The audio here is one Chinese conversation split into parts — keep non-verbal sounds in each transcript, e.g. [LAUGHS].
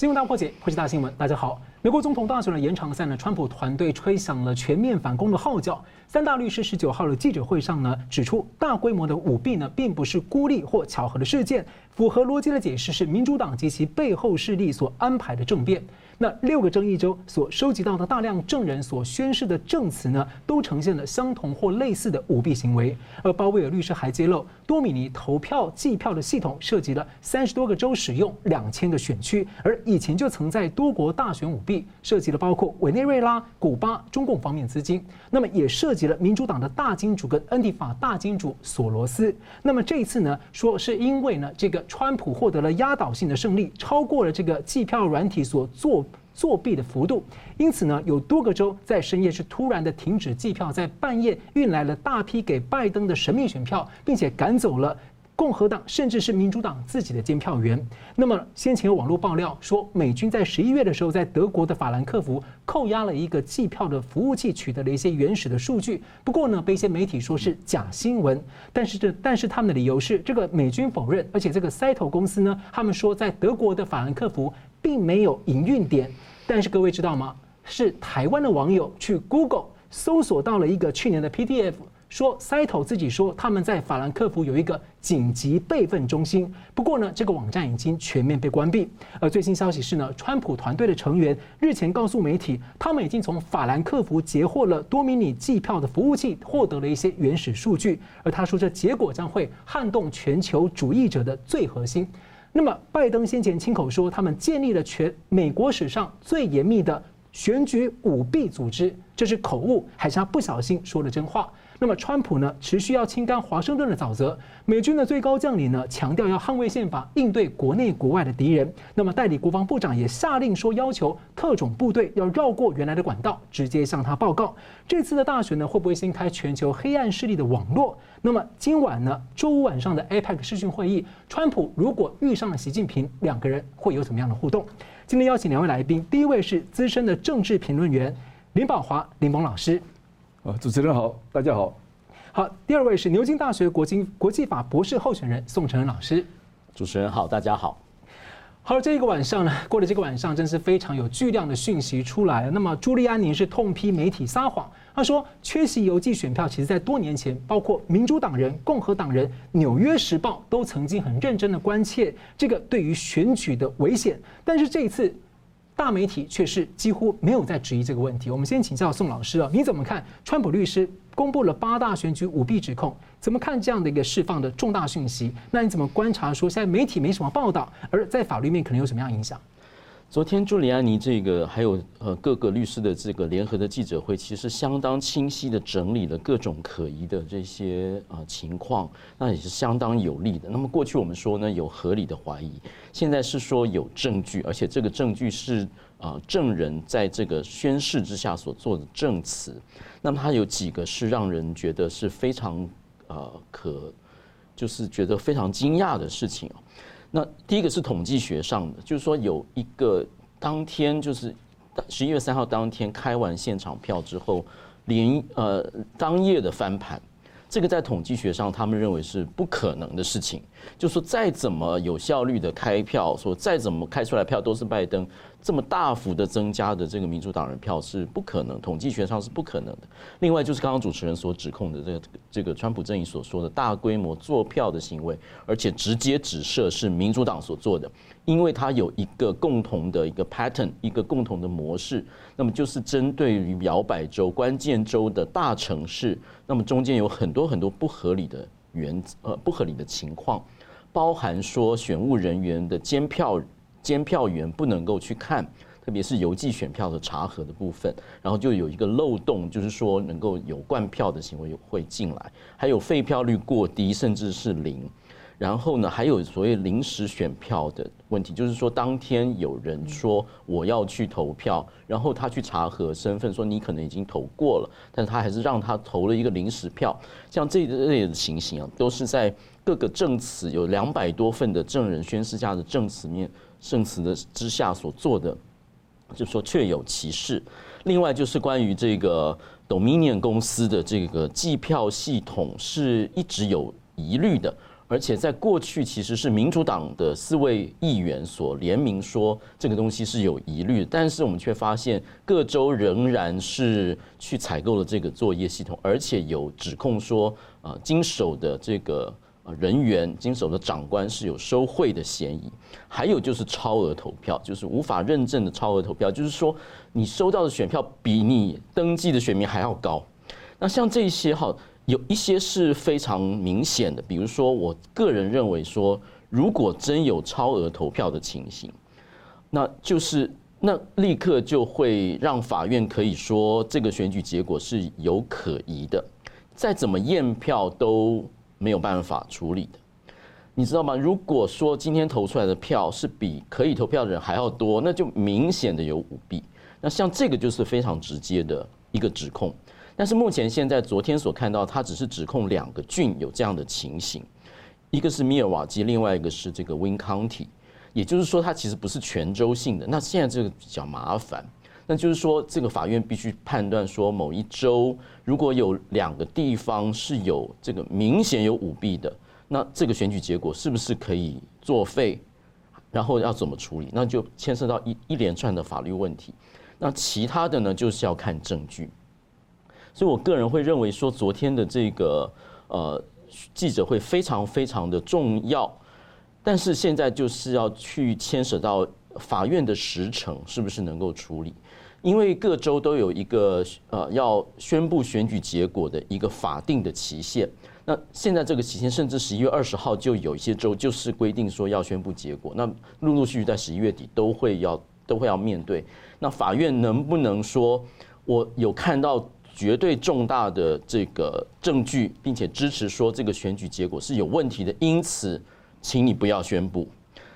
新闻大破解，破解大新闻。大家好，美国总统大选的延长赛呢，川普团队吹响了全面反攻的号角。三大律师十九号的记者会上呢，指出大规模的舞弊呢，并不是孤立或巧合的事件，符合逻辑的解释是民主党及其背后势力所安排的政变。那六个争议州所收集到的大量证人所宣誓的证词呢，都呈现了相同或类似的舞弊行为。而鲍威尔律师还揭露，多米尼投票计票的系统涉及了三十多个州使用两千个选区，而以前就曾在多国大选舞弊，涉及了包括委内瑞拉、古巴、中共方面资金。那么也涉及了民主党的大金主跟恩蒂法大金主索罗斯。那么这一次呢，说是因为呢，这个川普获得了压倒性的胜利，超过了这个计票软体所做。作弊的幅度，因此呢，有多个州在深夜是突然的停止计票，在半夜运来了大批给拜登的神秘选票，并且赶走了共和党甚至是民主党自己的监票员。那么先前有网络爆料说，美军在十一月的时候在德国的法兰克福扣押了一个计票的服务器，取得了一些原始的数据。不过呢，被一些媒体说是假新闻。但是这但是他们的理由是，这个美军否认，而且这个 Cyto 公司呢，他们说在德国的法兰克福并没有营运点。但是各位知道吗？是台湾的网友去 Google 搜索到了一个去年的 PDF，说 Cyto 自己说他们在法兰克福有一个紧急备份中心。不过呢，这个网站已经全面被关闭。而最新消息是呢，川普团队的成员日前告诉媒体，他们已经从法兰克福截获了多米尼计票的服务器，获得了一些原始数据。而他说，这结果将会撼动全球主义者的最核心。那么，拜登先前亲口说，他们建立了全美国史上最严密的选举舞弊组织，这是口误还是他不小心说了真话？那么，川普呢，持续要清干华盛顿的沼泽。美军的最高将领呢，强调要捍卫宪法，应对国内国外的敌人。那么，代理国防部长也下令说，要求特种部队要绕过原来的管道，直接向他报告。这次的大选呢，会不会掀开全球黑暗势力的网络？那么今晚呢，周五晚上的 APEC 视讯会议，川普如果遇上了习近平，两个人会有怎么样的互动？今天邀请两位来宾，第一位是资深的政治评论员林宝华林蒙老师。啊，主持人好，大家好。好，第二位是牛津大学国经国际法博士候选人宋承恩老师。主持人好，大家好。好了，这一个晚上呢，过了这个晚上，真是非常有巨量的讯息出来。那么朱利安尼是痛批媒体撒谎。他说，缺席邮寄选票，其实在多年前，包括民主党人、共和党人，《纽约时报》都曾经很认真的关切这个对于选举的危险。但是这一次，大媒体却是几乎没有在质疑这个问题。我们先请教宋老师啊，你怎么看川普律师公布了八大选举舞弊指控？怎么看这样的一个释放的重大讯息？那你怎么观察说现在媒体没什么报道，而在法律面可能有什么样影响？昨天朱利安尼这个还有呃各个律师的这个联合的记者会，其实相当清晰的整理了各种可疑的这些呃情况，那也是相当有利的。那么过去我们说呢，有合理的怀疑，现在是说有证据，而且这个证据是啊证人在这个宣誓之下所做的证词。那么它有几个是让人觉得是非常呃可，就是觉得非常惊讶的事情。那第一个是统计学上的，就是说有一个当天就是十一月三号当天开完现场票之后，连呃当夜的翻盘，这个在统计学上他们认为是不可能的事情。就说再怎么有效率的开票，说再怎么开出来票都是拜登。这么大幅的增加的这个民主党人票是不可能，统计学上是不可能的。另外就是刚刚主持人所指控的这个这个川普阵营所说的大规模作票的行为，而且直接指涉是民主党所做的，因为它有一个共同的一个 pattern，一个共同的模式，那么就是针对于摇摆州、关键州的大城市，那么中间有很多很多不合理的原呃不合理的情况，包含说选务人员的监票。监票员不能够去看，特别是邮寄选票的查核的部分，然后就有一个漏洞，就是说能够有灌票的行为会进来，还有废票率过低，甚至是零。然后呢，还有所谓临时选票的问题，就是说当天有人说我要去投票，然后他去查核身份，说你可能已经投过了，但是他还是让他投了一个临时票。像这一类的情形啊，都是在各个证词有两百多份的证人宣誓下的证词面。证词的之下所做的，就说确有其事。另外就是关于这个 Dominion 公司的这个计票系统是一直有疑虑的，而且在过去其实是民主党的四位议员所联名说这个东西是有疑虑，但是我们却发现各州仍然是去采购了这个作业系统，而且有指控说，啊，经手的这个人员、经手的长官是有收贿的嫌疑，还有就是超额投票，就是无法认证的超额投票，就是说你收到的选票比你登记的选民还要高。那像这些哈。有一些是非常明显的，比如说，我个人认为说，如果真有超额投票的情形，那就是那立刻就会让法院可以说这个选举结果是有可疑的，再怎么验票都没有办法处理的，你知道吗？如果说今天投出来的票是比可以投票的人还要多，那就明显的有舞弊。那像这个就是非常直接的一个指控。但是目前现在昨天所看到，他只是指控两个郡有这样的情形，一个是密尔瓦基，另外一个是这个 Wayne County，也就是说，它其实不是全州性的。那现在这个比较麻烦，那就是说，这个法院必须判断说，某一州如果有两个地方是有这个明显有舞弊的，那这个选举结果是不是可以作废？然后要怎么处理？那就牵涉到一一连串的法律问题。那其他的呢，就是要看证据。所以，我个人会认为说，昨天的这个呃记者会非常非常的重要，但是现在就是要去牵扯到法院的时程是不是能够处理，因为各州都有一个呃要宣布选举结果的一个法定的期限。那现在这个期限甚至十一月二十号就有一些州就是规定说要宣布结果，那陆陆续续在十一月底都会要都会要面对。那法院能不能说我有看到？绝对重大的这个证据，并且支持说这个选举结果是有问题的，因此，请你不要宣布。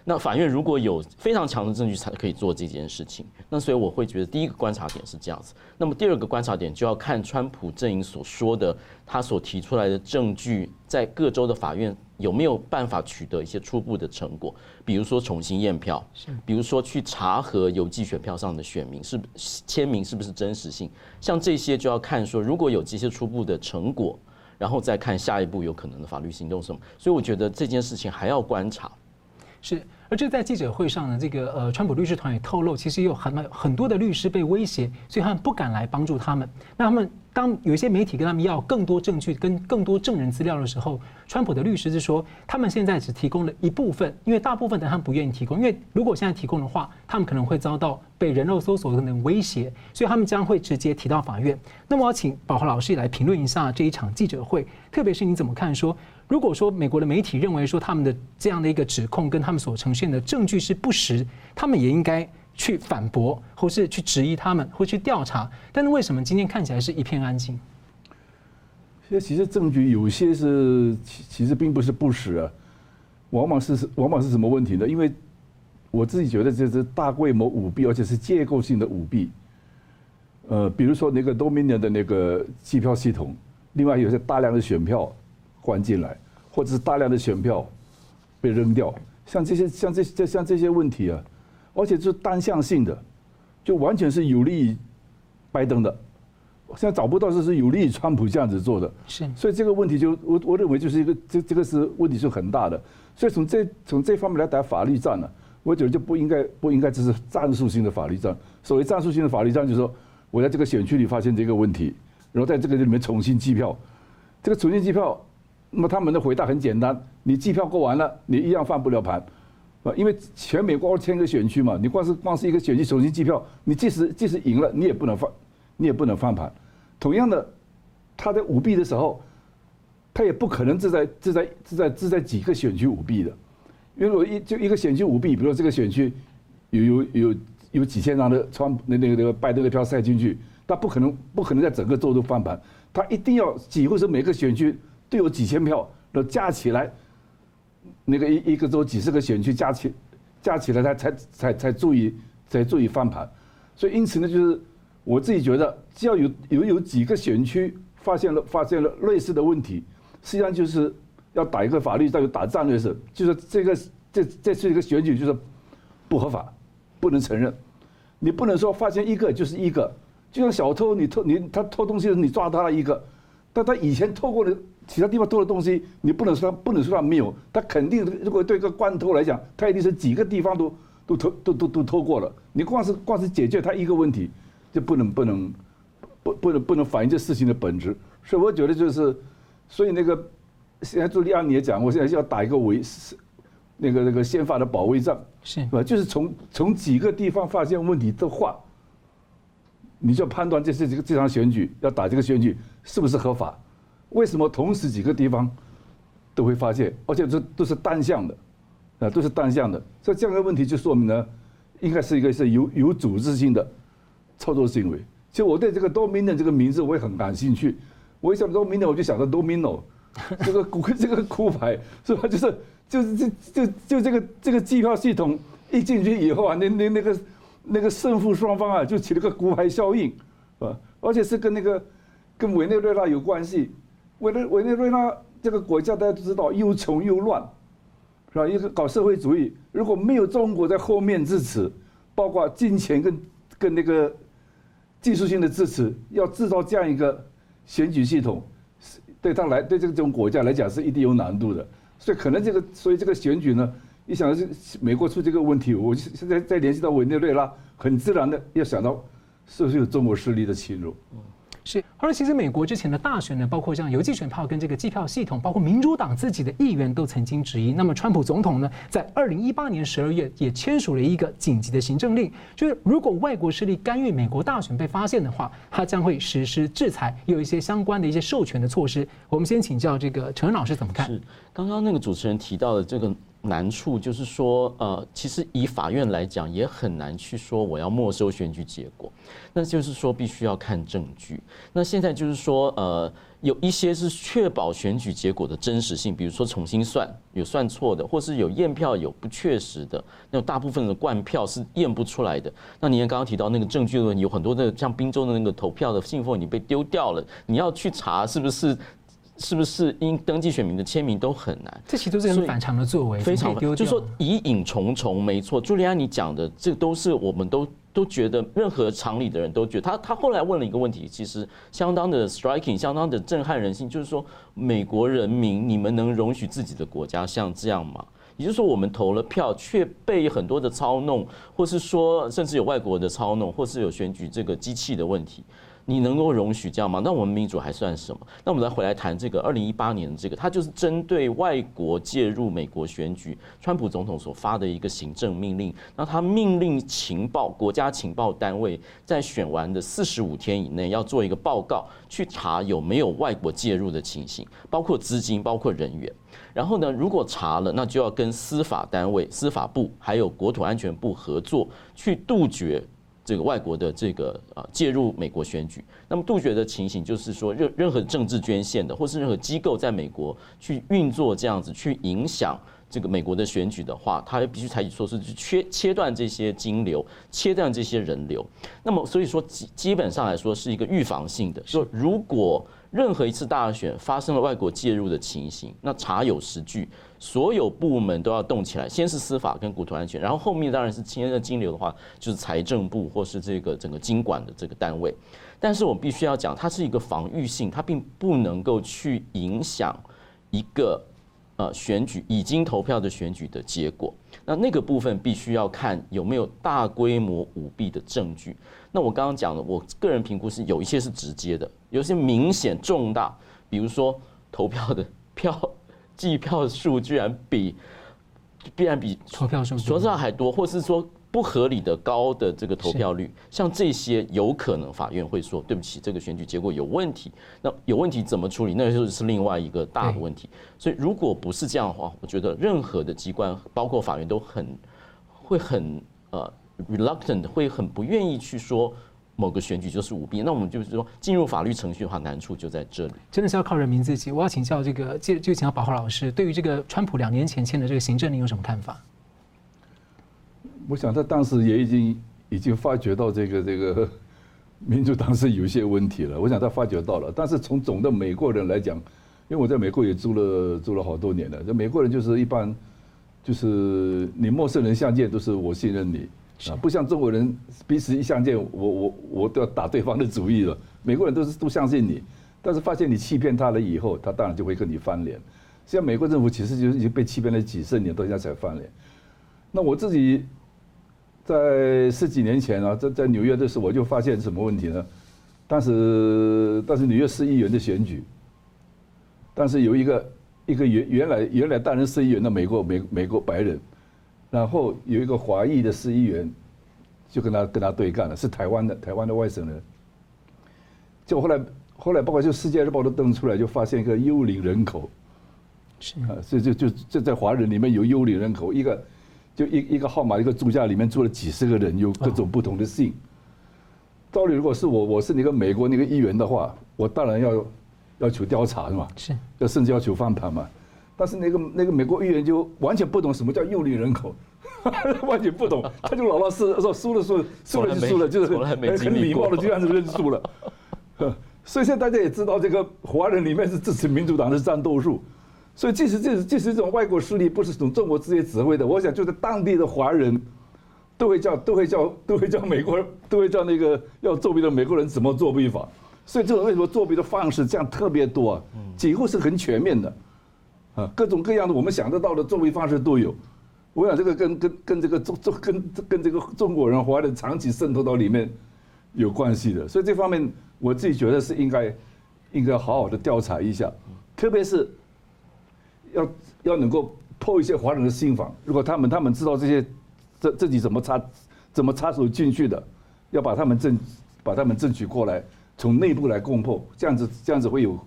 那法院如果有非常强的证据，才可以做这件事情。那所以我会觉得，第一个观察点是这样子。那么第二个观察点就要看川普阵营所说的，他所提出来的证据，在各州的法院有没有办法取得一些初步的成果，比如说重新验票，比如说去查核邮寄选票上的选民是签名是不是真实性，像这些就要看说，如果有这些初步的成果，然后再看下一步有可能的法律行动什么。所以我觉得这件事情还要观察。是，而这在记者会上呢，这个呃，川普律师团也透露，其实有很多很多的律师被威胁，所以他们不敢来帮助他们。那他们当有一些媒体跟他们要更多证据、跟更多证人资料的时候，川普的律师是说，他们现在只提供了一部分，因为大部分的他们不愿意提供，因为如果现在提供的话，他们可能会遭到被人肉搜索等等威胁，所以他们将会直接提到法院。那么请宝华老师来评论一下这一场记者会，特别是你怎么看说？如果说美国的媒体认为说他们的这样的一个指控跟他们所呈现的证据是不实，他们也应该去反驳，或是去质疑他们，或去调查。但是为什么今天看起来是一片安静？现在其实证据有些是其其实并不是不实啊，往往是往往是什么问题呢？因为我自己觉得这是大规模舞弊，而且是结构性的舞弊。呃，比如说那个 Dominion 的那个计票系统，另外有些大量的选票。关进来，或者是大量的选票被扔掉，像这些、像这、这、像这些问题啊，而且是单向性的，就完全是有利于拜登的。现在找不到就是有利于川普这样子做的，是。所以这个问题就我我认为就是一个这这个是问题是很大的。所以从这从这方面来打法律战呢，我觉得就不应该不应该只是战术性的法律战。所谓战术性的法律战，就是说我在这个选区里发现这个问题，然后在这个里面重新计票，这个重新计票。那么他们的回答很简单：你计票过完了，你一样翻不了盘，啊，因为全美国二千个选区嘛，你光是光是一个选区重新计票，你即使即使赢了，你也不能翻，你也不能翻盘。同样的，他在舞弊的时候，他也不可能只在只在只在只在几个选区舞弊的，因为我一就一个选区舞弊，比如说这个选区有有有有几千张的川那那个那个拜登的票塞进去，他不可能不可能在整个州都翻盘，他一定要几乎是每个选区。都有几千票，都加起来，那个一一个州几十个选区加起加起来，他才才才注意才注意翻盘。所以因此呢，就是我自己觉得，只要有有有几个选区发现了发现了类似的问题，实际上就是要打一个法律战，要打战略是，就是这个这这是一个选举就是不合法，不能承认。你不能说发现一个就是一个，就像小偷，你偷你他偷东西，你抓他了一个。但他以前偷过的其他地方偷的东西，你不能说他不能说他没有，他肯定如果对一个官偷来讲，他一定是几个地方都都偷都都都偷过了。你光是光是解决他一个问题，就不能不能不不能不能反映这事情的本质。所以我觉得就是，所以那个现在朱利安你也讲，我现在要打一个围，那个那个宪法的保卫战，是吧？就是从从几个地方发现问题的话，你就判断这是这个这场选举要打这个选举是不是合法。为什么同时几个地方都会发现，而且这都是单向的，啊，都是单向的，所以这样的问题就说明呢，应该是一个是有有组织性的操作行为。其实我对这个 Dominion 这个名字我也很感兴趣，我一想到 Dominion 我就想到 Domino，这个骨这个骨牌是吧？就是就是就就就这个这个计票系统一进去以后啊，那那那个那个胜负双方啊就起了个骨牌效应，啊，而且是跟那个跟委内瑞拉有关系。委内委内瑞拉这个国家大家都知道又穷又乱，是吧？一个搞社会主义，如果没有中国在后面支持，包括金钱跟跟那个技术性的支持，要制造这样一个选举系统，对他来对这个这种国家来讲是一定有难度的。所以可能这个所以这个选举呢，一想到是美国出这个问题，我现在再联系到委内瑞拉，很自然的要想到是不是有中国势力的侵入。是，而其实美国之前的大选呢，包括像邮寄选票跟这个计票系统，包括民主党自己的议员都曾经质疑。那么，川普总统呢，在二零一八年十二月也签署了一个紧急的行政令，就是如果外国势力干预美国大选被发现的话，他将会实施制裁，有一些相关的一些授权的措施。我们先请教这个陈老师怎么看？是，刚刚那个主持人提到的这个。难处就是说，呃，其实以法院来讲，也很难去说我要没收选举结果，那就是说必须要看证据。那现在就是说，呃，有一些是确保选举结果的真实性，比如说重新算有算错的，或是有验票有不确实的，那大部分的灌票是验不出来的。那您刚刚提到那个证据的问题，有很多的像宾州的那个投票的信封你被丢掉了，你要去查是不是？是不是因登记选民的签名都很难？这其实都是很反常的作为，非常就是说疑影重重。没错，朱利安你讲的，这都是我们都都觉得，任何常理的人都觉得。他他后来问了一个问题，其实相当的 striking，相当的震撼人心，就是说，美国人民，你们能容许自己的国家像这样吗？也就是说，我们投了票，却被很多的操弄，或是说，甚至有外国的操弄，或是有选举这个机器的问题。你能够容许这样吗？那我们民主还算什么？那我们再回来谈这个二零一八年的这个，它就是针对外国介入美国选举，川普总统所发的一个行政命令。那他命令情报国家情报单位在选完的四十五天以内要做一个报告，去查有没有外国介入的情形，包括资金，包括人员。然后呢，如果查了，那就要跟司法单位、司法部还有国土安全部合作，去杜绝。这个外国的这个啊介入美国选举，那么杜绝的情形就是说，任任何政治捐献的，或是任何机构在美国去运作这样子去影响这个美国的选举的话，他必须采取措施去切切断这些金流，切断这些人流。那么所以说基基本上来说是一个预防性的，说如果任何一次大选发生了外国介入的情形，那查有实据。所有部门都要动起来，先是司法跟国土安全，然后后面当然是牵涉金流的话，就是财政部或是这个整个经管的这个单位。但是我们必须要讲，它是一个防御性，它并不能够去影响一个呃选举已经投票的选举的结果。那那个部分必须要看有没有大规模舞弊的证据。那我刚刚讲的，我个人评估是有一些是直接的，有些明显重大，比如说投票的票。计票数居然比，必然比投票数说实话还多，或是说不合理的高的这个投票率，像这些有可能法院会说对不起，这个选举结果有问题。那有问题怎么处理？那就是另外一个大的问题。所以如果不是这样的话，我觉得任何的机关，包括法院，都很会很呃 reluctant，会很不愿意去说。某个选举就是舞弊，那我们就是说进入法律程序的话，难处就在这里。真的是要靠人民自己。我要请教这个，就就请教保华老师，对于这个川普两年前签的这个行政令有什么看法？我想他当时也已经已经发觉到这个这个民主党是有些问题了。我想他发觉到了，但是从总的美国人来讲，因为我在美国也住了住了好多年了，这美国人就是一般就是你陌生人相见都是我信任你。啊，不像中国人彼此一相见，我我我都要打对方的主意了。美国人都是都相信你，但是发现你欺骗他了以后，他当然就会跟你翻脸。像美国政府其实就是已经被欺骗了几十年，到现在才翻脸。那我自己在十几年前啊，在在纽约的时候，我就发现什么问题呢？当时当时纽约市议员的选举，但是有一个一个原原来原来担任市议员的美国美美国白人，然后有一个华裔的市议员，就跟他跟他对干了，是台湾的台湾的外省人。就后来后来包括就《世界日报》都登出来，就发现一个幽灵人口。是啊，所以就就就在华人里面有幽灵人口，一个就一一个号码一个住家里面住了几十个人，有各种不同的姓。道理如果是我，我是那个美国那个议员的话，我当然要要求调查是吧？是，要甚至要求翻盘嘛。但是那个那个美国议员就完全不懂什么叫幽灵人口，[LAUGHS] 完全不懂，他就老老实实说输了输了输了就输了，就是很很礼貌的就这样子认输了。[LAUGHS] 所以现在大家也知道，这个华人里面是支持民主党的战斗数。所以，即使这即使这种外国势力不是从中国直接指挥的，我想就是当地的华人，都会叫都会叫都会叫美国人，都会叫那个要作弊的美国人怎么作弊法。所以，这种为什么作弊的方式这样特别多啊？几乎是很全面的，啊，各种各样的我们想得到的作弊方式都有。我想这个跟跟跟这个中中跟跟这个中国人华人长期渗透到里面有关系的。所以这方面我自己觉得是应该应该好好的调查一下，特别是。要要能够破一些华人的心防，如果他们他们知道这些，这自己怎么插怎么插手进去的，要把他们争把他们争取过来，从内部来攻破，这样子这样子会有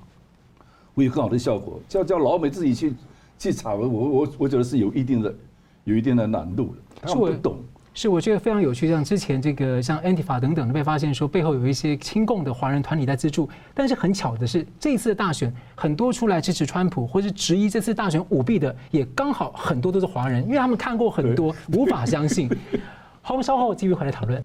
会有更好的效果。叫叫老美自己去去查，我我我觉得是有一定的有一定的难度的，他们不懂。是，我觉得非常有趣。像之前这个像 Antifa 等等的被发现说背后有一些亲共的华人团体在资助，但是很巧的是，这一次的大选很多出来支持川普或是质疑这次大选舞弊的，也刚好很多都是华人，因为他们看过很多，无法相信。[LAUGHS] 好，我们稍后继续回来讨论。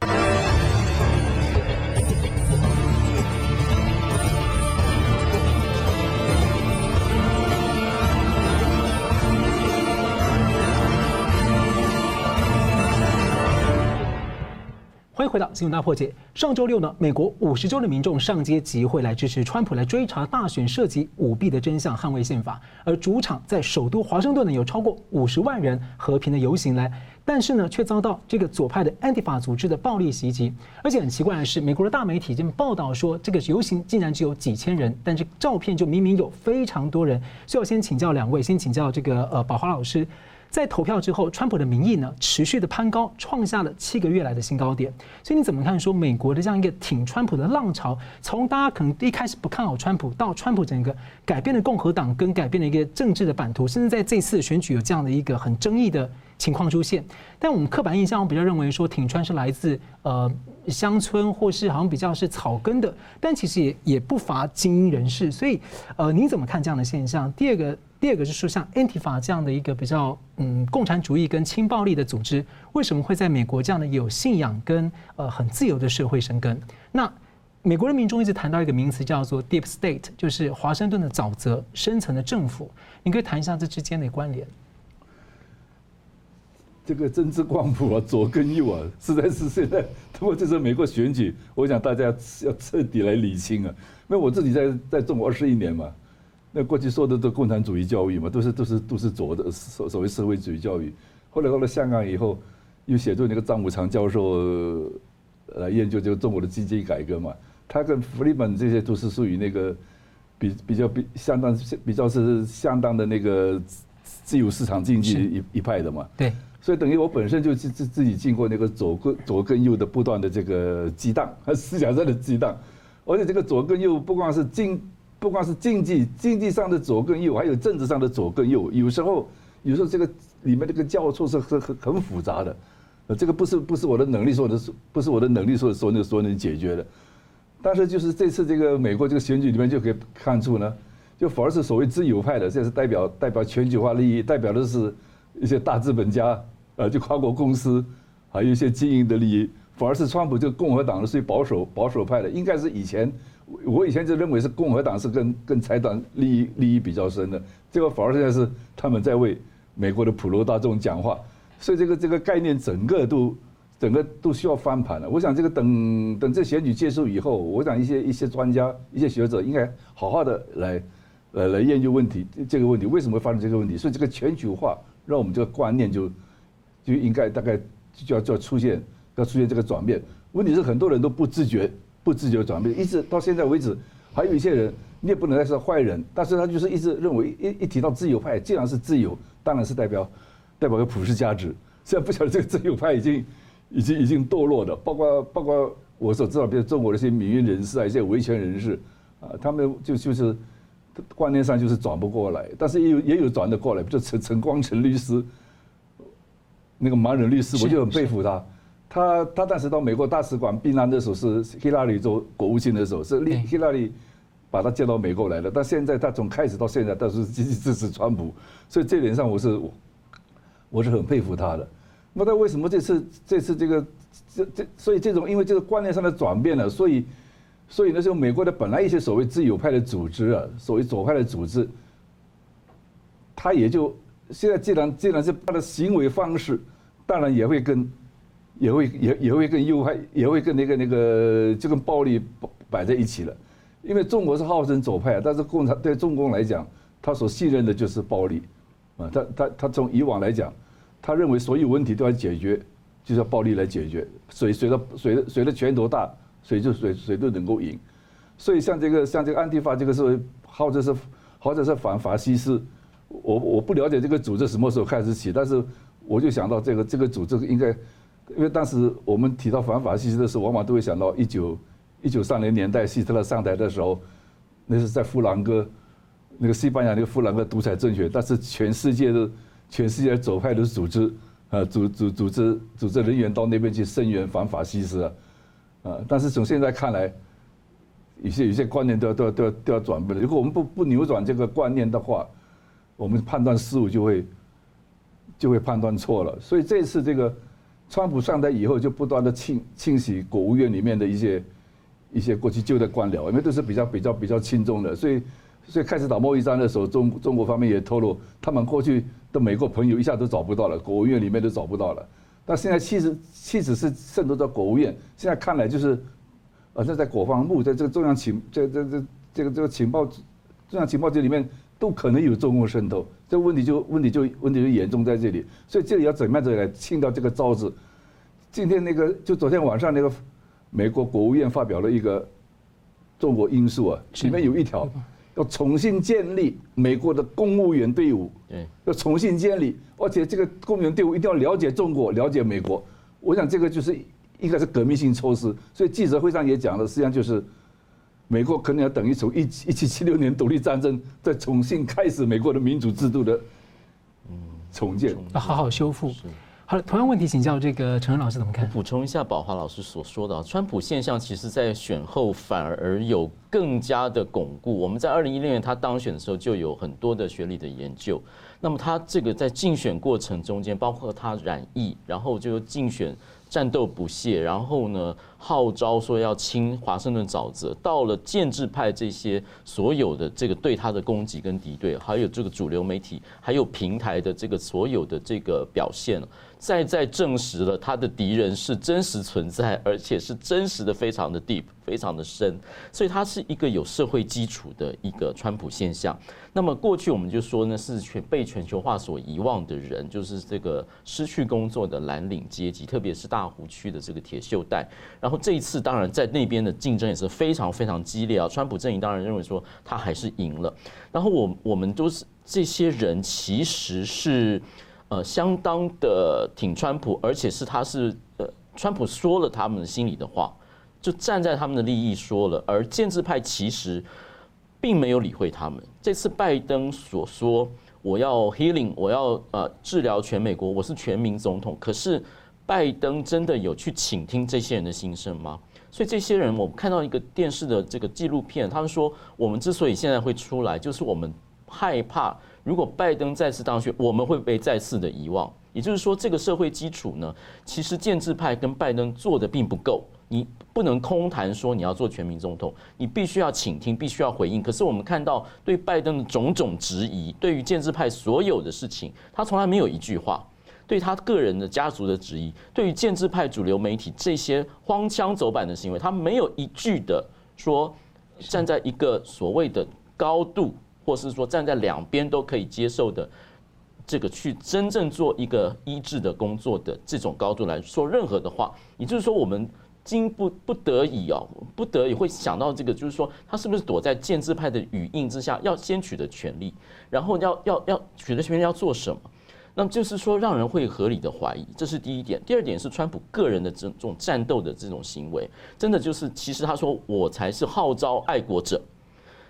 回到新闻大破解。上周六呢，美国五十州的民众上街集会来支持川普，来追查大选涉及舞弊的真相，捍卫宪法。而主场在首都华盛顿呢，有超过五十万人和平的游行来，但是呢，却遭到这个左派的 Antifa 组织的暴力袭击。而且很奇怪的是，美国的大媒体已经报道说，这个游行竟然只有几千人，但是照片就明明有非常多人。所以我先请教两位，先请教这个呃宝华老师。在投票之后，川普的民意呢持续的攀高，创下了七个月来的新高点。所以你怎么看说美国的这样一个挺川普的浪潮，从大家可能一开始不看好川普，到川普整个改变了共和党跟改变了一个政治的版图，甚至在这次选举有这样的一个很争议的情况出现。但我们刻板印象我比较认为说挺川是来自呃乡村或是好像比较是草根的，但其实也也不乏精英人士。所以呃，你怎么看这样的现象？第二个。第二个是说，像 Antifa 这样的一个比较嗯共产主义跟轻暴力的组织，为什么会在美国这样的有信仰跟呃很自由的社会生根？那美国人民中一直谈到一个名词叫做 Deep State，就是华盛顿的沼泽深层的政府。你可以谈一下这之间的关联？这个政治光谱啊，左跟右啊，实在是现在 [LAUGHS] 通过这次美国选举，我想大家要彻底来理清啊。因为我自己在在中国二十一年嘛。那过去说的都共产主义教育嘛，都是都是都是左的所所谓社会主义教育。后来到了香港以后，又写作那个张五常教授来研究这个中国的经济改革嘛。他跟弗里曼这些都是属于那个比比较比相当比较是相当的那个自由市场经济一一派的嘛。对。所以等于我本身就自自自己经过那个左跟左跟右的不断的这个激荡，[LAUGHS] 思想上的激荡。而且这个左跟右不光是经。不光是经济经济上的左跟右，还有政治上的左跟右。有时候，有时候这个里面这个交错是很很很复杂的。呃，这个不是不是我的能力说的，不是我的能力说说能说能解决的。但是就是这次这个美国这个选举里面就可以看出呢，就反而是所谓自由派的，这是代表代表全球化利益，代表的是一些大资本家，呃，就跨国公司，还有一些经营的利益，反而是川普这个共和党的属于保守保守派的，应该是以前。我以前就认为是共和党是跟跟财团利益利益比较深的，结果反而现在是他们在为美国的普罗大众讲话，所以这个这个概念整个都整个都需要翻盘了。我想这个等等这选举结束以后，我想一些一些专家、一些学者应该好好的来来来研究问题，这个问题为什么会发生这个问题？所以这个全球化让我们这个观念就就应该大概就要就要出现要出现这个转变。问题是很多人都不自觉不自觉转变，一直到现在为止，还有一些人你也不能说是坏人，但是他就是一直认为一一提到自由派，既然是自由，当然是代表代表个普世价值。[LAUGHS] 现在不晓得这个自由派已经已经已经堕落的，包括包括我所知道，比如中国的一些民运人士啊，一些维权人士啊，他们就就是观念上就是转不过来，但是也有也有转得过来，比如陈陈光诚律师，那个盲人律师，我就很佩服他。他他当时到美国大使馆避难的时候，是希拉里做国务卿的时候，是希拉里把他接到美国来的。但现在他从开始到现在都是积极支持川普，所以这点上我是我是很佩服他的。那他为什么这次这次这个这这所以这种因为这个观念上的转变了，所以所以那时候美国的本来一些所谓自由派的组织啊，所谓左派的组织，他也就现在既然既然是他的行为方式，当然也会跟。也会也也会跟右派，也会跟那个那个就跟暴力摆在一起了，因为中国是号称左派，但是共产对中共来讲，他所信任的就是暴力，啊，他他他从以往来讲，他认为所有问题都要解决，就是要暴力来解决，谁谁的谁的谁的拳头大，谁就谁谁都能够赢，所以像这个像这个安提法这个是号称是号称是反法西斯，我我不了解这个组织什么时候开始起，但是我就想到这个这个组织应该。因为当时我们提到反法西斯的时候，往往都会想到一九一九三零年代希特勒上台的时候，那是在弗兰哥，那个西班牙那个弗兰克独裁政权，但是全世界的全世界的左派的组织啊，组组组织组织人员到那边去声援反法西斯啊，啊，但是从现在看来，有些有些观念都要都要都要都要转变了。如果我们不不扭转这个观念的话，我们判断失误就会就会判断错了。所以这次这个。川普上台以后，就不断的清清洗国务院里面的一些一些过去旧的官僚，因为都是比较比较比较亲中的，所以所以开始打贸易战的时候，中中国方面也透露，他们过去的美国朋友一下都找不到了，国务院里面都找不到了。但现在其实其实是渗透到国务院，现在看来就是，呃，这在国防部，在这个中央情这这这这个这个情报中央情报局里面都可能有中共渗透。这问题就问题就问题就严重在这里，所以这里要怎么样子来清掉这个招子？今天那个就昨天晚上那个美国国务院发表了一个中国因素啊，里面有一条要重新建立美国的公务员队伍，要重新建立，而且这个公务员队伍一定要了解中国，了解美国。我想这个就是应该是革命性措施，所以记者会上也讲了，实际上就是。美国可能要等于从一一七七六年独立战争再重新开始美国的民主制度的重建，要好好修复。好了，同样问题请教这个陈恩老师怎么看？补充一下宝华老师所说的，川普现象其实在选后反而有更加的巩固。我们在二零一六年他当选的时候就有很多的学理的研究。那么他这个在竞选过程中间，包括他染疫，然后就竞选。战斗不懈，然后呢，号召说要清华盛顿沼泽，到了建制派这些所有的这个对他的攻击跟敌对，还有这个主流媒体，还有平台的这个所有的这个表现。再再证实了他的敌人是真实存在，而且是真实的，非常的 deep，非常的深，所以他是一个有社会基础的一个川普现象。那么过去我们就说呢，是全被全球化所遗忘的人，就是这个失去工作的蓝领阶级，特别是大湖区的这个铁锈带。然后这一次当然在那边的竞争也是非常非常激烈啊，川普阵营当然认为说他还是赢了。然后我我们都是这些人其实是。呃，相当的挺川普，而且是他是呃，川普说了他们心里的话，就站在他们的利益说了，而建制派其实并没有理会他们。这次拜登所说我要 healing，我要呃治疗全美国，我是全民总统，可是拜登真的有去倾听这些人的心声吗？所以这些人，我们看到一个电视的这个纪录片，他们说我们之所以现在会出来，就是我们害怕。如果拜登再次当选，我们会被再次的遗忘。也就是说，这个社会基础呢，其实建制派跟拜登做的并不够。你不能空谈说你要做全民总统，你必须要倾听，必须要回应。可是我们看到对拜登的种种质疑，对于建制派所有的事情，他从来没有一句话。对他个人的家族的质疑，对于建制派主流媒体这些荒腔走板的行为，他没有一句的说站在一个所谓的高度，或是说站在两边都可以接受的这个去真正做一个医治的工作的这种高度来说任何的话，也就是说我们。经不不得已哦，不得已会想到这个，就是说他是不是躲在建制派的语音之下，要先取得权力，然后要要要取得权力要做什么？那么就是说让人会合理的怀疑，这是第一点。第二点是川普个人的这种战斗的这种行为，真的就是其实他说我才是号召爱国者，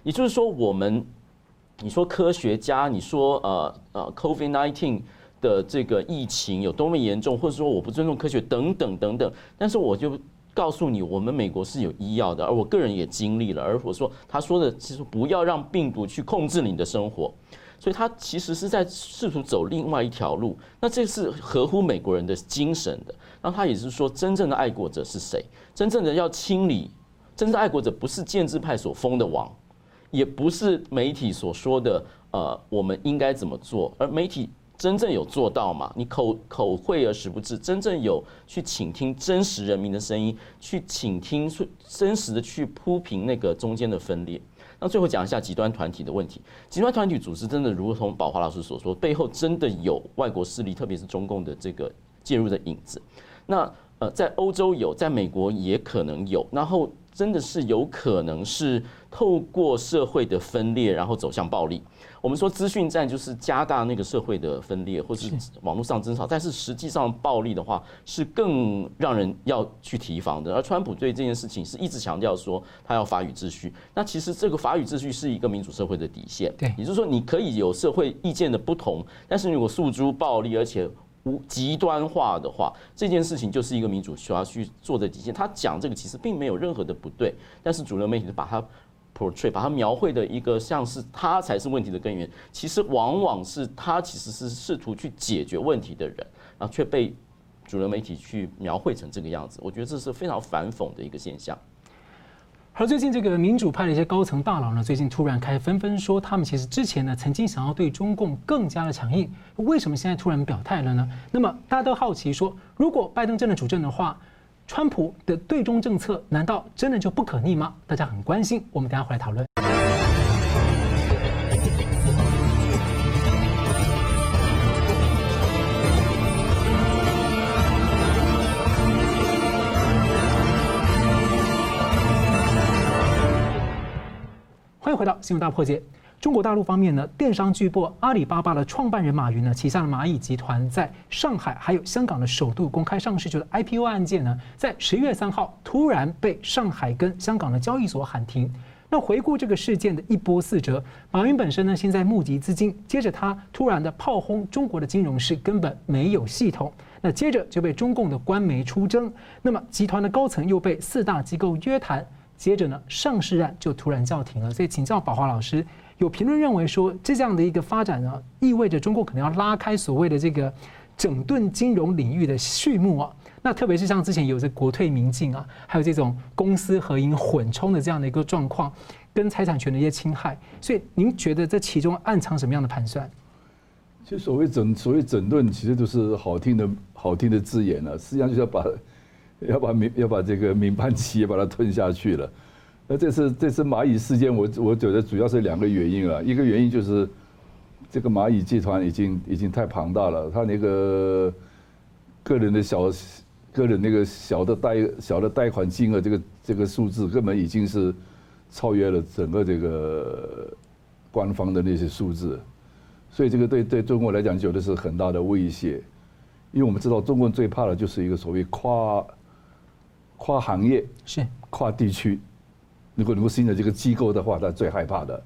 也就是说我们你说科学家，你说呃呃 COVID-19 的这个疫情有多么严重，或者说我不尊重科学等等等等，但是我就。告诉你，我们美国是有医药的，而我个人也经历了。而我说，他说的其实不要让病毒去控制你的生活，所以他其实是在试图走另外一条路。那这是合乎美国人的精神的。那他也是说，真正的爱国者是谁？真正的要清理，真正爱国者不是建制派所封的王，也不是媒体所说的呃，我们应该怎么做，而媒体。真正有做到吗？你口口惠而实不至，真正有去倾听真实人民的声音，去倾听真实的去铺平那个中间的分裂。那最后讲一下极端团体的问题。极端团体组织真的如同宝华老师所说，背后真的有外国势力，特别是中共的这个介入的影子。那呃，在欧洲有，在美国也可能有，然后真的是有可能是透过社会的分裂，然后走向暴力。我们说资讯战就是加大那个社会的分裂，或是网络上争吵，但是实际上暴力的话是更让人要去提防的。而川普对这件事情是一直强调说他要法语秩序。那其实这个法语秩序是一个民主社会的底线，对，也就是说你可以有社会意见的不同，但是如果诉诸暴力而且无极端化的话，这件事情就是一个民主需要去做的底线。他讲这个其实并没有任何的不对，但是主流媒体就把它。Portray 把它描绘的一个像是他才是问题的根源，其实往往是他其实是试图去解决问题的人，然后却被主流媒体去描绘成这个样子。我觉得这是非常反讽的一个现象。而最近这个民主派的一些高层大佬呢，最近突然开纷纷说，他们其实之前呢曾经想要对中共更加的强硬，为什么现在突然表态了呢？那么大家都好奇说，如果拜登真的主政的话。川普的对中政策难道真的就不可逆吗？大家很关心，我们等下回来讨论。欢迎回到新闻大破解。中国大陆方面呢，电商巨擘阿里巴巴的创办人马云呢，旗下的蚂蚁集团在上海还有香港的首度公开上市，就是 IPO 案件呢，在十月三号突然被上海跟香港的交易所喊停。那回顾这个事件的一波四折，马云本身呢，现在募集资金，接着他突然的炮轰中国的金融是根本没有系统，那接着就被中共的官媒出征，那么集团的高层又被四大机构约谈，接着呢，上市案就突然叫停了。所以请教宝华老师。有评论认为说，这样的一个发展呢，意味着中国可能要拉开所谓的这个整顿金融领域的序幕啊。那特别是像之前有着国退民进啊，还有这种公私合营混充的这样的一个状况，跟财产权的一些侵害。所以您觉得这其中暗藏什么样的盘算？其实所谓整所谓整顿，其实都是好听的好听的字眼了，实际上就是要把要把民要把这个民办企业把它吞下去了。那这次这次蚂蚁事件，我我觉得主要是两个原因了。一个原因就是这个蚂蚁集团已经已经太庞大了，他那个个人的小个人那个小的贷小的贷款金额，这个这个数字根本已经是超越了整个这个官方的那些数字，所以这个对对中国来讲，觉得是很大的威胁。因为我们知道，中国最怕的就是一个所谓跨跨行业是跨地区。如果能够新的这个机构的话，他最害怕的，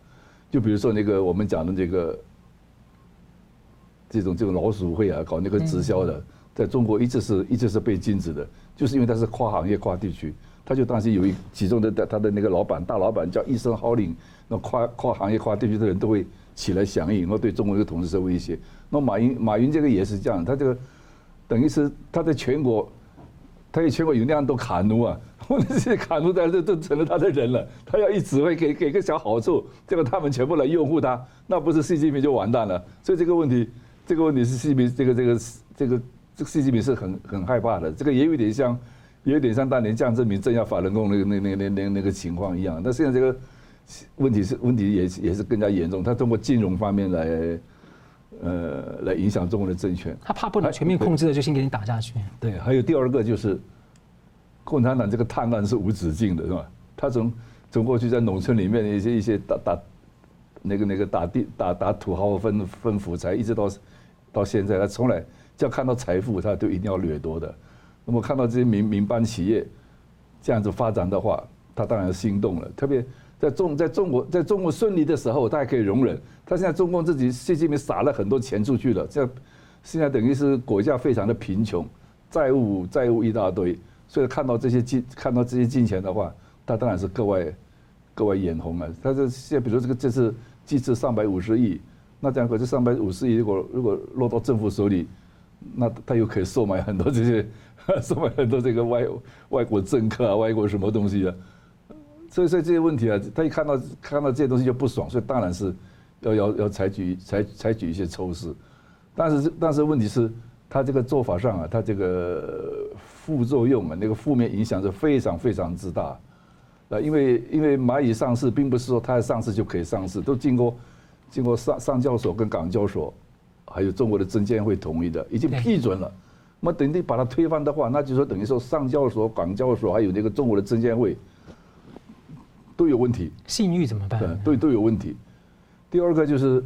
就比如说那个我们讲的这个这种这种老鼠会啊，搞那个直销的，在中国一直是一直是被禁止的，就是因为它是跨行业、跨地区，他就当时有一其中的他的那个老板大老板叫一声号令，那跨跨行业、跨地区的人都会起来响应，然后对中国这个统治是威胁。那马云马云这个也是这样，他这个等于是他在全国。他在全国有那样多卡奴啊，问题是卡奴在这都成了他的人了。他要一指挥，给给个小好处，结果他们全部来拥护他，那不是习近平就完蛋了。所以这个问题这个问题是习近平这个这个这个这个习近平是很很害怕的。这个也有点像，也有点像当年江泽民镇压法轮功那个那那那那那个情况一样。那现在这个问题是问题也是也是更加严重。他通过金融方面来呃来影响中国的政权。他怕不能全面控制的，就先给你打下去。对，还有第二个就是共产党这个贪婪是无止境的，是吧？他从从过去在农村里面的一些一些打打。那个那个打地打打土豪分分福财，一直到到现在，他从来只要看到财富，他都一定要掠夺的。那么看到这些民民办企业这样子发展的话，他当然心动了。特别在中在中国在中国顺利的时候，他还可以容忍。他现在中共自己习近平撒了很多钱出去了，这现在等于是国家非常的贫穷，债务债务一大堆，所以看到这些金看到这些金钱的话，他当然是格外格外眼红啊。他这现在比如说这个这次。机制三百五十亿，那这样可是三百五十亿，如果如果落到政府手里，那他又可以收买很多这些，[LAUGHS] 收买很多这个外外国政客啊，外国什么东西啊，所以所以这些问题啊，他一看到看到这些东西就不爽，所以当然是要要要采取采采取一些措施，但是但是问题是，他这个做法上啊，他这个副作用啊，那个负面影响是非常非常之大。啊，因为因为蚂蚁上市，并不是说它上市就可以上市，都经过经过上上交所跟港交所，还有中国的证监会同意的，已经批准了。那么等你把它推翻的话，那就说等于说上交所、港交所还有那个中国的证监会都有问题。信誉怎么办？对，都都有问题。第二个就是，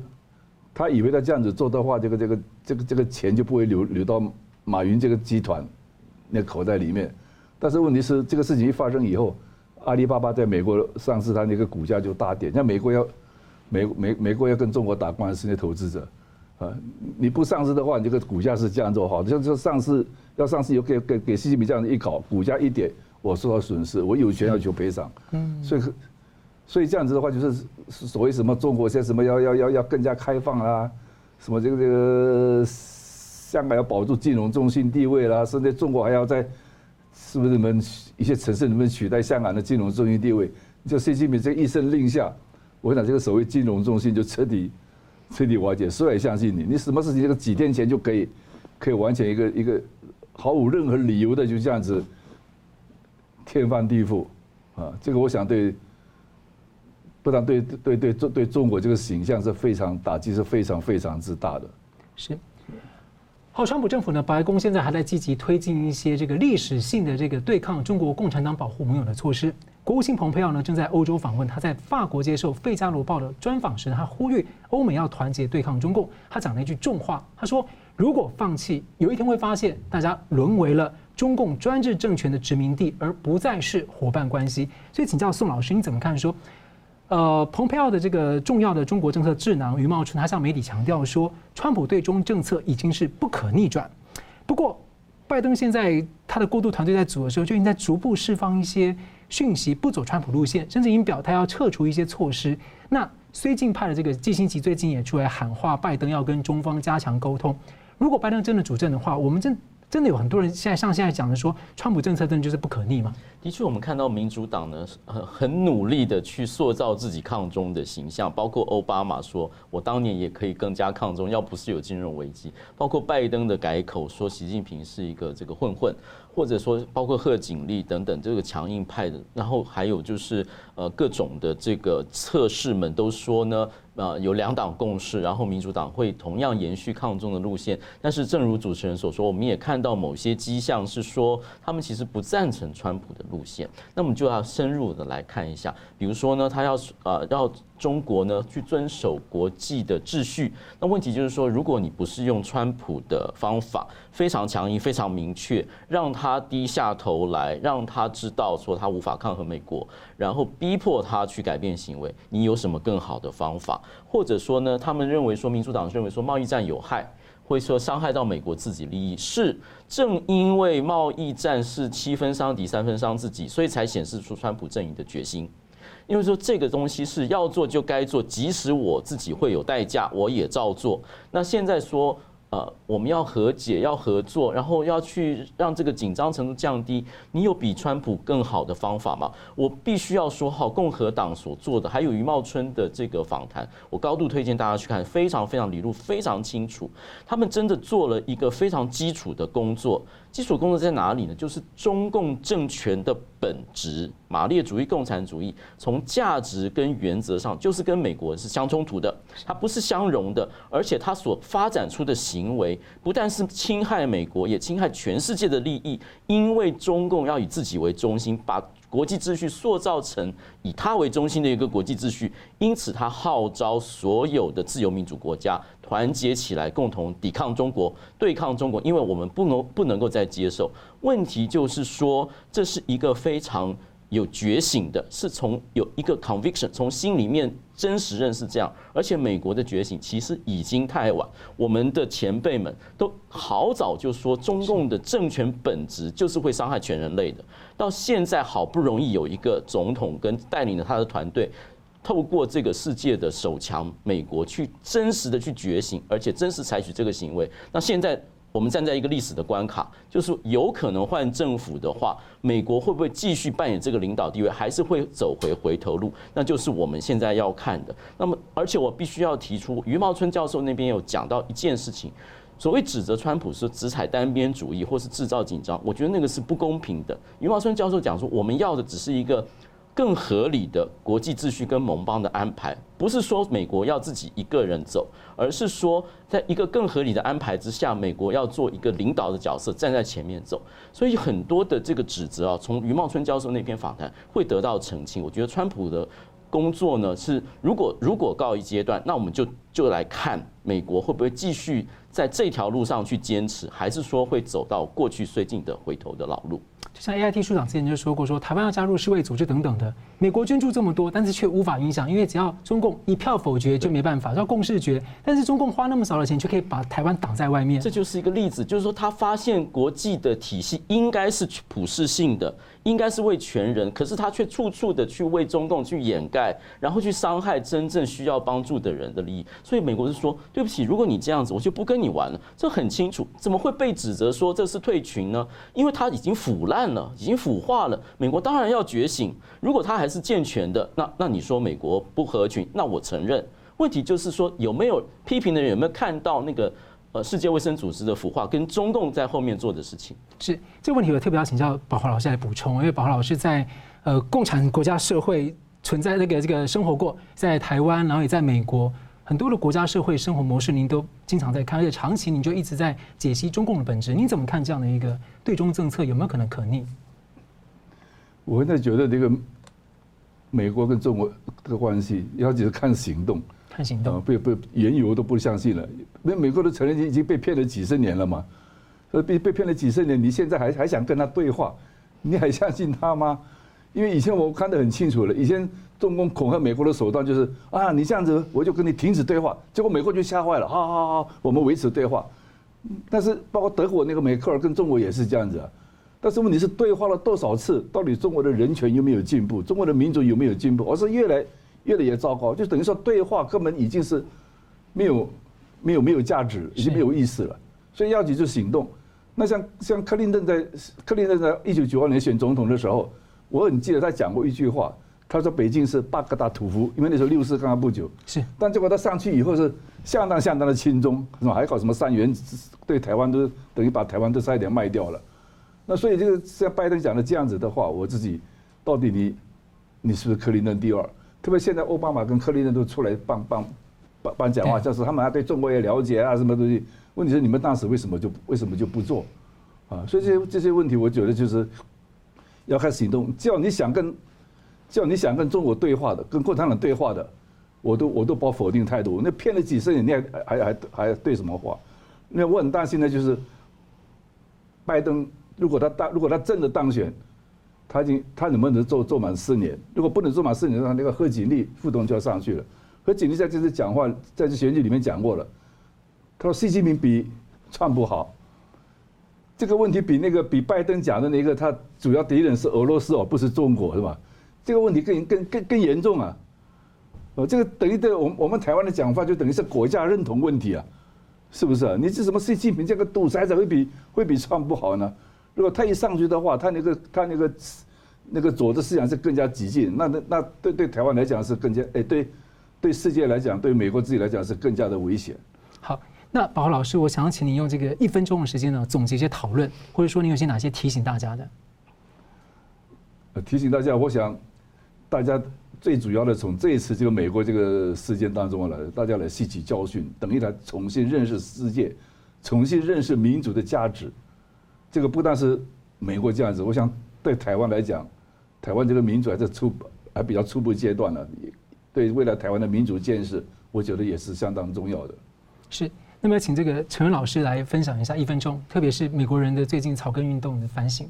他以为他这样子做的话，这个这个这个这个钱就不会流流到马云这个集团那口袋里面。但是问题是，这个事情一发生以后。阿里巴巴在美国上市，它那个股价就大跌。像美国要美美美国要跟中国打官司，那投资者啊，你不上市的话，你这个股价是这样做好。像就上市要上市，有给给给习近平这样子一搞，股价一跌，我受到损失，我有权要求赔偿。嗯，所以所以这样子的话，就是所谓什么中国现在什么要要要要更加开放啦，什么这个这个香港要保住金融中心地位啦，甚至中国还要在。是不是你们一些城市能不能取代香港的金融中心地位？就习近平这一声令下，我想这个所谓金融中心就彻底 [LAUGHS] 彻底瓦解。所以相信你？你什么事情这个几天前就可以可以完全一个一个毫无任何理由的就这样子天翻地覆啊！这个我想对，不但对对对中对中国这个形象是非常打击，是非常非常之大的。是。好，川普政府呢，白宫现在还在积极推进一些这个历史性的这个对抗中国共产党保护盟友的措施。国务卿蓬佩奥呢正在欧洲访问，他在法国接受《费加罗报》的专访时，他呼吁欧美要团结对抗中共。他讲了一句重话，他说：“如果放弃，有一天会发现大家沦为了中共专制政权的殖民地，而不再是伙伴关系。”所以，请教宋老师，你怎么看说？呃，蓬佩奥的这个重要的中国政策智囊余茂春，他向媒体强调说，川普对中政策已经是不可逆转。不过，拜登现在他的过渡团队在组的时候，就已经在逐步释放一些讯息，不走川普路线，甚至已经表态要撤除一些措施。那绥靖派的这个季辛吉最近也出来喊话，拜登要跟中方加强沟通。如果拜登真的主政的话，我们真真的有很多人现在像现在讲的说，川普政策真的就是不可逆吗？的确，我们看到民主党呢，很很努力的去塑造自己抗中的形象，包括奥巴马说，我当年也可以更加抗中，要不是有金融危机，包括拜登的改口说习近平是一个这个混混。或者说，包括贺锦丽等等这个强硬派的，然后还有就是呃各种的这个测试们都说呢，呃有两党共识，然后民主党会同样延续抗中的路线。但是正如主持人所说，我们也看到某些迹象是说，他们其实不赞成川普的路线。那么就要深入的来看一下，比如说呢，他要呃要。中国呢，去遵守国际的秩序。那问题就是说，如果你不是用川普的方法，非常强硬、非常明确，让他低下头来，让他知道说他无法抗衡美国，然后逼迫他去改变行为，你有什么更好的方法？或者说呢，他们认为说，民主党认为说贸易战有害，会说伤害到美国自己利益。是正因为贸易战是七分伤敌，三分伤自己，所以才显示出川普阵营的决心。因为说这个东西是要做就该做，即使我自己会有代价，我也照做。那现在说呃，我们要和解，要合作，然后要去让这个紧张程度降低。你有比川普更好的方法吗？我必须要说，好，共和党所做的，还有余茂春的这个访谈，我高度推荐大家去看，非常非常理路非常清楚。他们真的做了一个非常基础的工作。基础工作在哪里呢？就是中共政权的本质，马列主义、共产主义，从价值跟原则上就是跟美国是相冲突的，它不是相容的，而且它所发展出的行为不但是侵害美国，也侵害全世界的利益，因为中共要以自己为中心，把国际秩序塑造成以他为中心的一个国际秩序，因此他号召所有的自由民主国家团结起来，共同抵抗中国，对抗中国，因为我们不能不能够再接受。问题就是说，这是一个非常。有觉醒的，是从有一个 conviction，从心里面真实认识这样，而且美国的觉醒其实已经太晚。我们的前辈们都好早就说，中共的政权本质就是会伤害全人类的。到现在好不容易有一个总统跟带领着他的团队，透过这个世界的首强美国去真实的去觉醒，而且真实采取这个行为。那现在。我们站在一个历史的关卡，就是有可能换政府的话，美国会不会继续扮演这个领导地位，还是会走回回头路？那就是我们现在要看的。那么，而且我必须要提出，余茂春教授那边有讲到一件事情，所谓指责川普是只踩单边主义或是制造紧张，我觉得那个是不公平的。余茂春教授讲说，我们要的只是一个。更合理的国际秩序跟盟邦的安排，不是说美国要自己一个人走，而是说在一个更合理的安排之下，美国要做一个领导的角色，站在前面走。所以很多的这个指责啊，从余茂春教授那篇访谈会得到澄清。我觉得川普的工作呢，是如果如果告一阶段，那我们就就来看美国会不会继续在这条路上去坚持，还是说会走到过去最近的回头的老路。像 AIT 处长之前就说过说，说台湾要加入世卫组织等等的，美国捐助这么多，但是却无法影响，因为只要中共一票否决就没办法，要共识决。但是中共花那么少的钱，就可以把台湾挡在外面。这就是一个例子，就是说他发现国际的体系应该是普世性的。应该是为全人，可是他却处处的去为中共去掩盖，然后去伤害真正需要帮助的人的利益。所以美国是说，对不起，如果你这样子，我就不跟你玩了。这很清楚，怎么会被指责说这是退群呢？因为他已经腐烂了，已经腐化了。美国当然要觉醒。如果他还是健全的，那那你说美国不合群，那我承认。问题就是说，有没有批评的人有没有看到那个？呃，世界卫生组织的腐化跟中共在后面做的事情，是这个问题，我特别要请教宝华老师来补充，因为宝华老师在呃共产国家社会存在那个这个生活过，在台湾，然后也在美国很多的国家社会生活模式，您都经常在看，而且长期您就一直在解析中共的本质，你怎么看这样的一个对中政策有没有可能可逆？我现在觉得这个美国跟中国的关系，要就是看行动。看行动，不不，言语我都不相信了。那美国的承认已经被骗了几十年了嘛，所以被被骗了几十年，你现在还还想跟他对话，你还相信他吗？因为以前我看得很清楚了，以前中共恐吓美国的手段就是啊，你这样子我就跟你停止对话，结果美国就吓坏了，好好好，我们维持对话。但是包括德国那个梅克尔跟中国也是这样子啊，但是问题是对话了多少次，到底中国的人权有没有进步，中国的民主有没有进步，而是越来。越来越糟糕，就等于说对话根本已经是没有、没有、没有价值，已经没有意思了。所以要紧就是行动。那像像克林顿在克林顿在一九九二年选总统的时候，我很记得他讲过一句话，他说北京是巴格达屠夫，因为那时候六四刚刚不久。是。但结果他上去以后是相当相当的亲中，是吧？还搞什么三元，对台湾都等于把台湾都差一点卖掉了。那所以这个像拜登讲的这样子的话，我自己到底你你是不是克林顿第二？特别现在奥巴马跟克林顿都出来帮帮帮帮讲话，就是他们还对中国也了解啊，什么东西？问题是你们当时为什么就为什么就不做？啊，所以这些这些问题，我觉得就是要开始行动。只要你想跟，只要你想跟中国对话的，跟共产党对话的，我都我都抱否定态度。那骗了几十年，你还还还还对什么话？那我很担心的就是，拜登如果他当如果他真的当选。他已经，他能不能做做满四年？如果不能做满四年，那那个贺锦丽副总就要上去了。贺锦丽在这次讲话，在这选举里面讲过了，他说习近平比川不好。这个问题比那个比拜登讲的那个，他主要敌人是俄罗斯而不是中国，是吧？这个问题更更更更严重啊！哦，这个等于对我们我们台湾的讲法，就等于是国家认同问题啊。是不是？你这什么习近平这个独裁者会比会比川不好呢？如果他一上去的话，他那个他那个那个左的思想是更加激进，那那那对对台湾来讲是更加哎对对世界来讲，对美国自己来讲是更加的危险。好，那宝华老师，我想要请你用这个一分钟的时间呢，总结一些讨论，或者说你有些哪些提醒大家的？提醒大家，我想大家最主要的从这一次这个美国这个事件当中来，大家来吸取教训，等于来重新认识世界，重新认识民主的价值。这个不但是美国这样子，我想对台湾来讲，台湾这个民主还是初还比较初步阶段呢，对未来台湾的民主建设，我觉得也是相当重要的。是，那么请这个陈老师来分享一下一分钟，特别是美国人的最近草根运动的反省。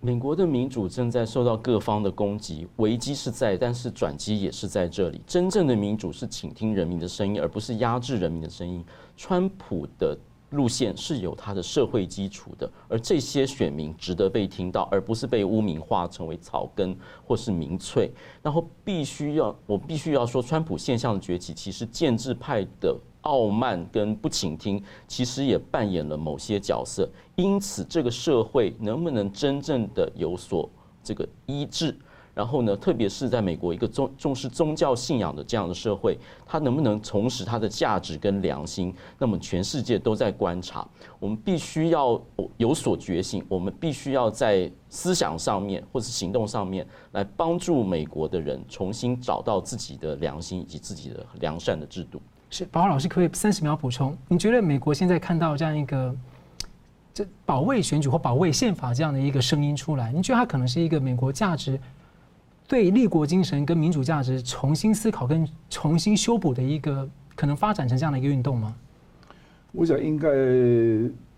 美国的民主正在受到各方的攻击，危机是在，但是转机也是在这里。真正的民主是倾听人民的声音，而不是压制人民的声音。川普的路线是有它的社会基础的，而这些选民值得被听到，而不是被污名化成为草根或是民粹。然后必须要，我必须要说，川普现象的崛起，其实建制派的。傲慢跟不倾听，其实也扮演了某些角色。因此，这个社会能不能真正的有所这个医治？然后呢，特别是在美国一个重重视宗教信仰的这样的社会，它能不能重拾它的价值跟良心？那么，全世界都在观察。我们必须要有所觉醒，我们必须要在思想上面或是行动上面来帮助美国的人重新找到自己的良心以及自己的良善的制度。是，宝华老师可不可以三十秒补充？你觉得美国现在看到这样一个这保卫选举或保卫宪法这样的一个声音出来，你觉得它可能是一个美国价值对立国精神跟民主价值重新思考跟重新修补的一个可能发展成这样的一个运动吗？我想应该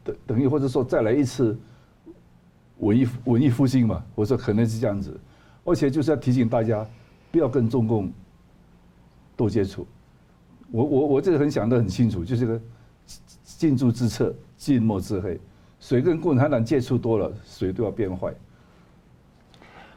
等等于或者说再来一次文艺文艺复兴嘛，我说可能是这样子，而且就是要提醒大家不要跟中共多接触。我我我这个很想得很清楚，就是个近朱之赤，近墨之黑。谁跟共产党接触多了，谁都要变坏。